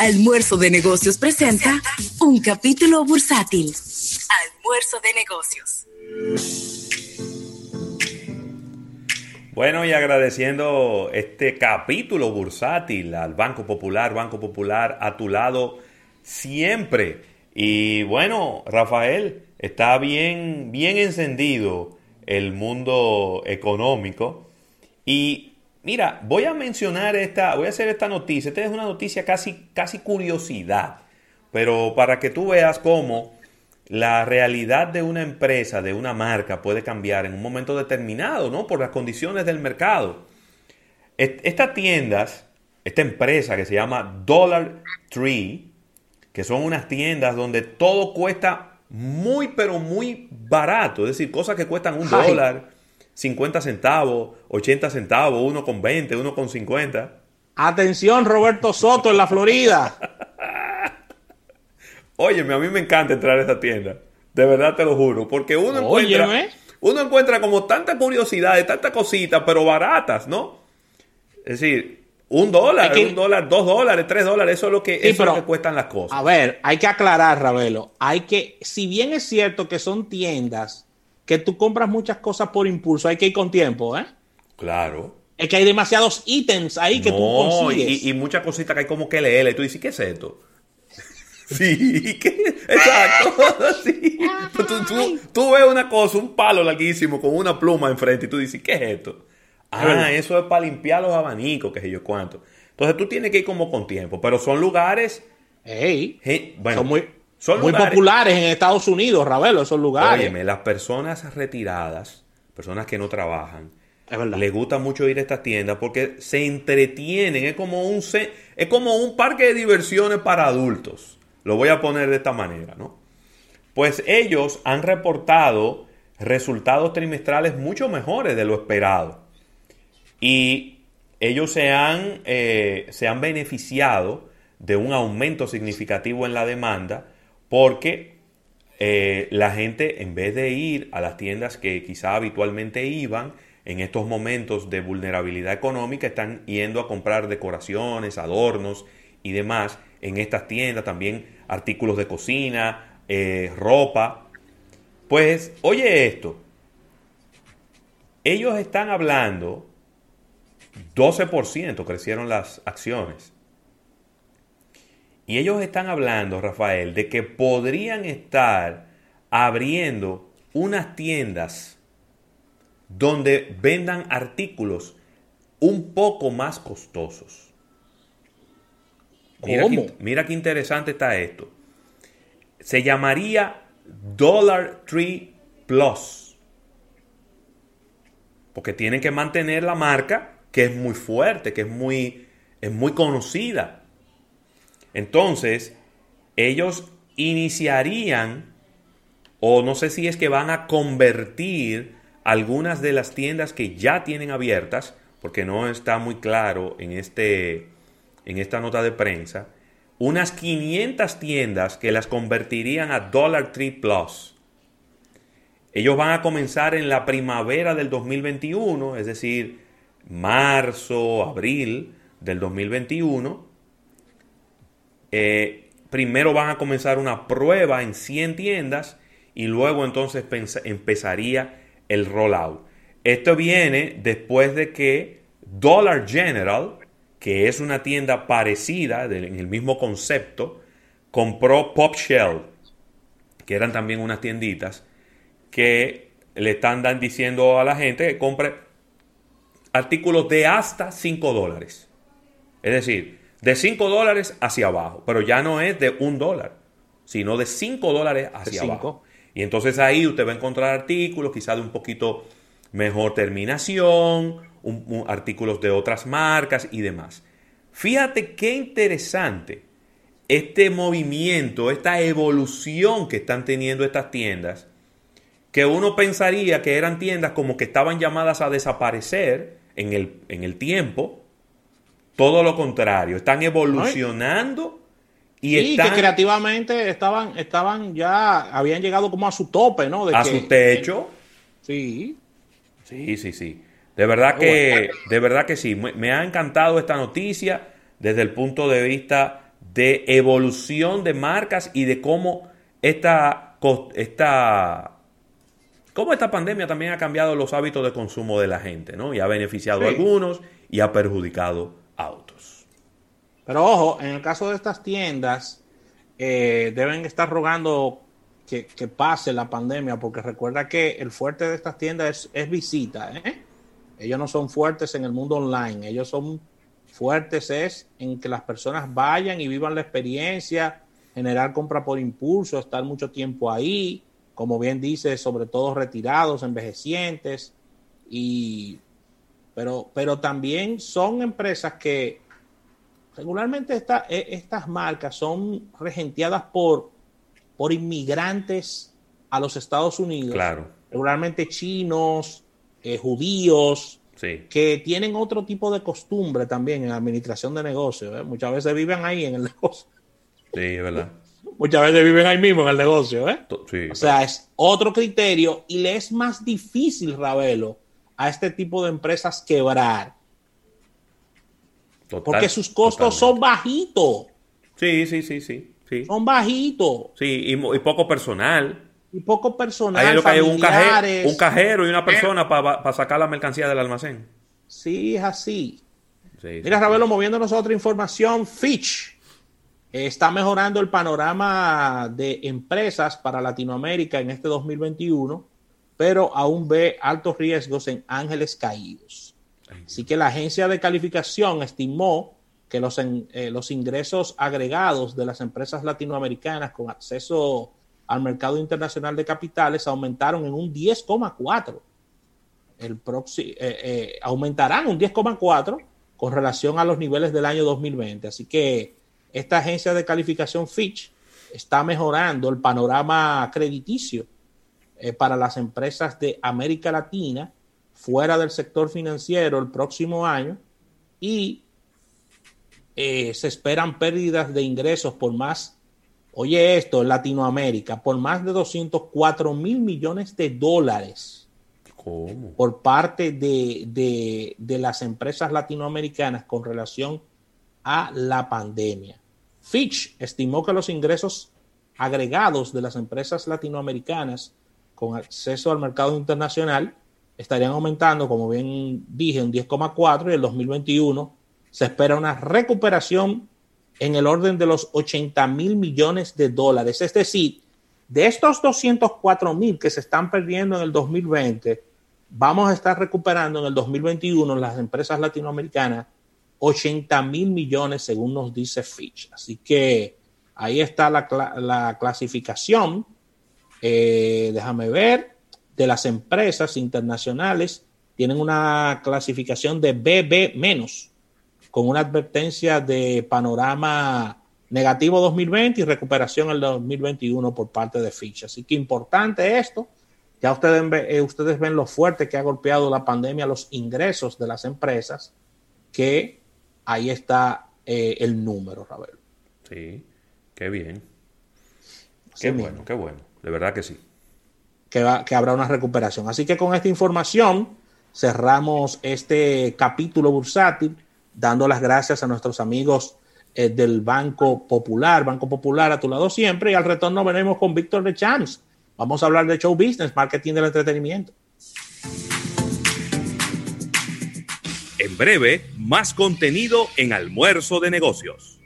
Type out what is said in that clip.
Almuerzo de Negocios presenta un capítulo bursátil. Almuerzo de Negocios. Bueno, y agradeciendo este capítulo bursátil al Banco Popular, Banco Popular a tu lado siempre. Y bueno, Rafael, está bien, bien encendido el mundo económico. Y mira, voy a mencionar esta, voy a hacer esta noticia. Esta es una noticia casi, casi curiosidad, pero para que tú veas cómo la realidad de una empresa, de una marca, puede cambiar en un momento determinado, ¿no? Por las condiciones del mercado. Estas tiendas, esta empresa que se llama Dollar Tree, que son unas tiendas donde todo cuesta muy, pero muy barato, es decir, cosas que cuestan un dólar, 50 centavos, 80 centavos, uno con 20, uno con 50. Atención, Roberto Soto en la Florida. Óyeme, a mí me encanta entrar a esa tienda. De verdad te lo juro. Porque uno encuentra, uno encuentra como tanta curiosidad, tantas cositas, pero baratas, ¿no? Es decir, un dólar, un dólar, dos dólares, tres dólares, eso es lo que, eso es lo que cuestan las cosas. A ver, hay que aclarar, Ravelo. Hay que, si bien es cierto que son tiendas que tú compras muchas cosas por impulso, hay que ir con tiempo, ¿eh? Claro. Es que hay demasiados ítems ahí que tú consigues. Y, y muchas cositas que hay como que leer. Y tú dices, ¿qué es esto? Sí, exacto. Sí. Tú, ves una cosa, un palo larguísimo con una pluma enfrente y tú dices, ¿qué es esto? Ah, eso es para limpiar los abanicos, qué sé yo cuánto. Entonces tú tienes que ir como con tiempo, pero son lugares... son muy, son muy populares en Estados Unidos, Ravelo, esos lugares. Óyeme, las personas retiradas, personas que no trabajan, les gusta mucho ir a estas tiendas porque se entretienen, es como un, es como un parque de diversiones para adultos. Lo voy a poner de esta manera, ¿no? Pues ellos han reportado resultados trimestrales mucho mejores de lo esperado. Y ellos se han, eh, se han beneficiado de un aumento significativo en la demanda porque eh, la gente, en vez de ir a las tiendas que quizá habitualmente iban, en estos momentos de vulnerabilidad económica, están yendo a comprar decoraciones, adornos y demás en estas tiendas, también artículos de cocina, eh, ropa. Pues, oye esto, ellos están hablando, 12% crecieron las acciones. Y ellos están hablando, Rafael, de que podrían estar abriendo unas tiendas donde vendan artículos un poco más costosos. Mira, Qué, interesante está esto. Se llamaría Dollar Tree Plus. Porque tienen que mantener la marca que es muy fuerte, que es muy, es muy conocida. Entonces, ellos iniciarían, o no sé si es que van a convertir algunas de las tiendas que ya tienen abiertas, porque no está muy claro en este, en esta nota de prensa, unas 500 tiendas que las convertirían a Dollar Tree Plus. Ellos van a comenzar en la primavera del 2021, es decir, marzo, abril del 2021. Eh, primero van a comenzar una prueba en 100 tiendas y luego entonces empezaría el rollout. Esto viene después de que Dollar General, que es una tienda parecida, en el mismo concepto, compró Pop Shell, que eran también unas tienditas, que le están diciendo a la gente que compre artículos de hasta 5 dólares. Es decir, de 5 dólares hacia abajo, pero ya no es de un dólar, sino de 5 dólares hacia abajo. Y entonces ahí usted va a encontrar artículos quizá de un poquito mejor terminación, artículos de otras marcas y demás. Fíjate qué interesante este movimiento, esta evolución que están teniendo estas tiendas, que uno pensaría que eran tiendas como que estaban llamadas a desaparecer en el, en el tiempo. Todo lo contrario, están evolucionando y sí, que creativamente estaban, estaban ya, habían llegado como a su tope, ¿no? a su techo. Sí. Sí, sí, sí. De verdad que, de verdad que sí. Me, ha encantado esta noticia desde el punto de vista de evolución de marcas y de cómo esta, esta, cómo esta pandemia también ha cambiado los hábitos de consumo de la gente, ¿no? Y ha beneficiado a algunos y ha perjudicado a otros. Pero ojo, en el caso de estas tiendas, eh, deben estar rogando que, pase la pandemia, porque recuerda que el fuerte de estas tiendas es, visita, ¿eh? Ellos no son fuertes en el mundo online, ellos son fuertes es en que las personas vayan y vivan la experiencia, generar compra por impulso, estar mucho tiempo ahí, como bien dice, sobre todo retirados, envejecientes, y pero, pero también son empresas que regularmente e, estas marcas son regenteadas por, por inmigrantes a los Estados Unidos. Claro. Regularmente chinos, eh, judíos, que tienen otro tipo de costumbre también en administración de negocios. ¿eh? Muchas veces viven ahí en el negocio. Sí, es verdad. Muchas veces viven ahí mismo en el negocio. ¿eh? o sea, es otro criterio y le es más difícil, Ravelo, a este tipo de empresas quebrar. porque sus costos son bajitos. Sí, sí, sí, sí, sí. Son bajitos. Sí, y, y poco personal y poco personal. Hay, lo que hay un, cajero, un cajero y una persona para sacar la mercancía del almacén. Sí, es así. Mira, Ravelo, moviéndonos a otra información, Fitch está mejorando el panorama de empresas para Latinoamérica en este 2021, pero aún ve altos riesgos en ángeles caídos. Así que la agencia de calificación estimó que los, eh, los ingresos agregados de las empresas latinoamericanas con acceso al mercado internacional de capitales aumentaron en un 10,4. El eh, eh, aumentarán un 10,4 con relación a los niveles del año 2020. Así que esta agencia de calificación Fitch está mejorando el panorama crediticio eh, para las empresas de América Latina fuera del sector financiero el próximo año y se esperan pérdidas de ingresos por más Oye esto, Latinoamérica, por más de 204 mil millones de dólares por parte de, las empresas latinoamericanas con relación a la pandemia. Fitch estimó que los ingresos agregados de las empresas latinoamericanas con acceso al mercado internacional estarían aumentando, como bien dije, un 10,4 y el 2021 se espera una recuperación en el orden de los 80 mil millones de dólares. Es decir, de estos 204 mil que se están perdiendo en el 2020, vamos a estar recuperando en el 2021 las empresas latinoamericanas 80 mil millones, según nos dice Fitch. Así que ahí está la, clasificación. Eh, déjame ver, de las empresas internacionales tienen una clasificación de BB menos con una advertencia de panorama negativo 2020 y recuperación en el 2021 por parte de Fitch. Así que importante esto. Ya ustedes, eh, ustedes ven lo fuerte que ha golpeado la pandemia los ingresos de las empresas, que ahí está eh, el número, Ravel. Sí, qué bien. qué bueno, qué bueno. De verdad que sí. Que, que habrá una recuperación. Así que con esta información cerramos este capítulo bursátil dando las gracias a nuestros amigos eh, del Banco Popular, Banco Popular a tu lado siempre, y al retorno venimos con Víctor de Champs. Vamos a hablar de show business, marketing del entretenimiento. En breve, más contenido en almuerzo de negocios.